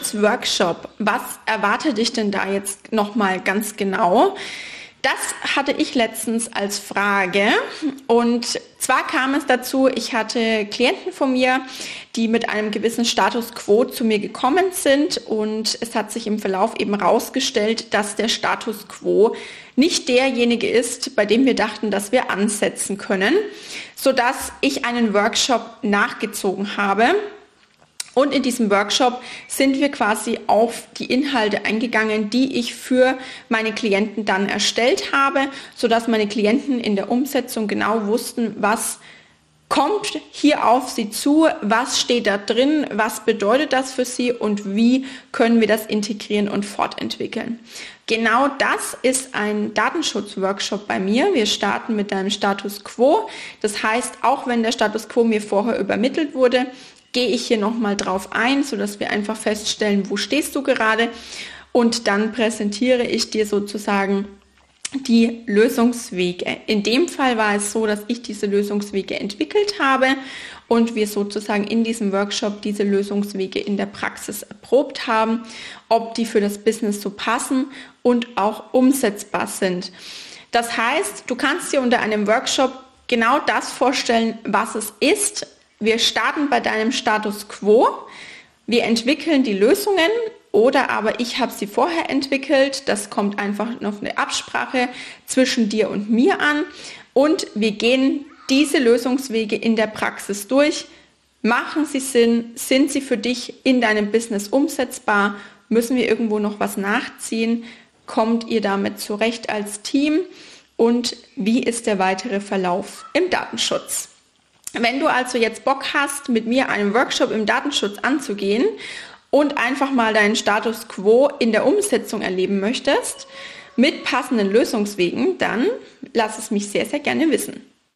Datenschutz-Workshop. Was erwartet dich denn da jetzt nochmal ganz genau? Das hatte ich letztens als Frage und zwar kam es dazu, ich hatte Klienten von mir, die mit einem gewissen Status quo zu mir gekommen sind und es hat sich im Verlauf eben herausgestellt, dass der Status quo nicht derjenige ist, bei dem wir dachten, dass wir ansetzen können, sodass ich einen Workshop nachgezogen habe und in diesem Workshop sind wir quasi auf die Inhalte eingegangen, die ich für meine Klienten dann erstellt habe, sodass meine Klienten in der Umsetzung genau wussten, was kommt hier auf sie zu, was steht da drin, was bedeutet das für sie und wie können wir das integrieren und fortentwickeln. Genau das ist ein Datenschutz-Workshop bei mir. Wir starten mit einem Status Quo. Das heißt, auch wenn der Status Quo mir vorher übermittelt wurde, gehe ich hier nochmal drauf ein, sodass wir einfach feststellen, wo stehst du gerade und dann präsentiere ich dir sozusagen die Lösungswege. In dem Fall war es so, dass ich diese Lösungswege entwickelt habe und wir sozusagen in diesem Workshop diese Lösungswege in der Praxis erprobt haben, ob die für das Business so passen und auch umsetzbar sind. Das heißt, du kannst dir unter einem Workshop genau das vorstellen, was es ist, wir starten bei deinem Status quo, wir entwickeln die Lösungen oder aber ich habe sie vorher entwickelt, das kommt einfach noch eine Absprache zwischen dir und mir an und wir gehen diese Lösungswege in der Praxis durch. Machen sie Sinn? Sind sie für dich in deinem Business umsetzbar? Müssen wir irgendwo noch was nachziehen? Kommt ihr damit zurecht als Team? Und wie ist der weitere Verlauf im Datenschutz? Wenn du also jetzt Bock hast, mit mir einen Workshop im Datenschutz anzugehen und einfach mal deinen Status quo in der Umsetzung erleben möchtest, mit passenden Lösungswegen, dann lass es mich sehr, sehr gerne wissen.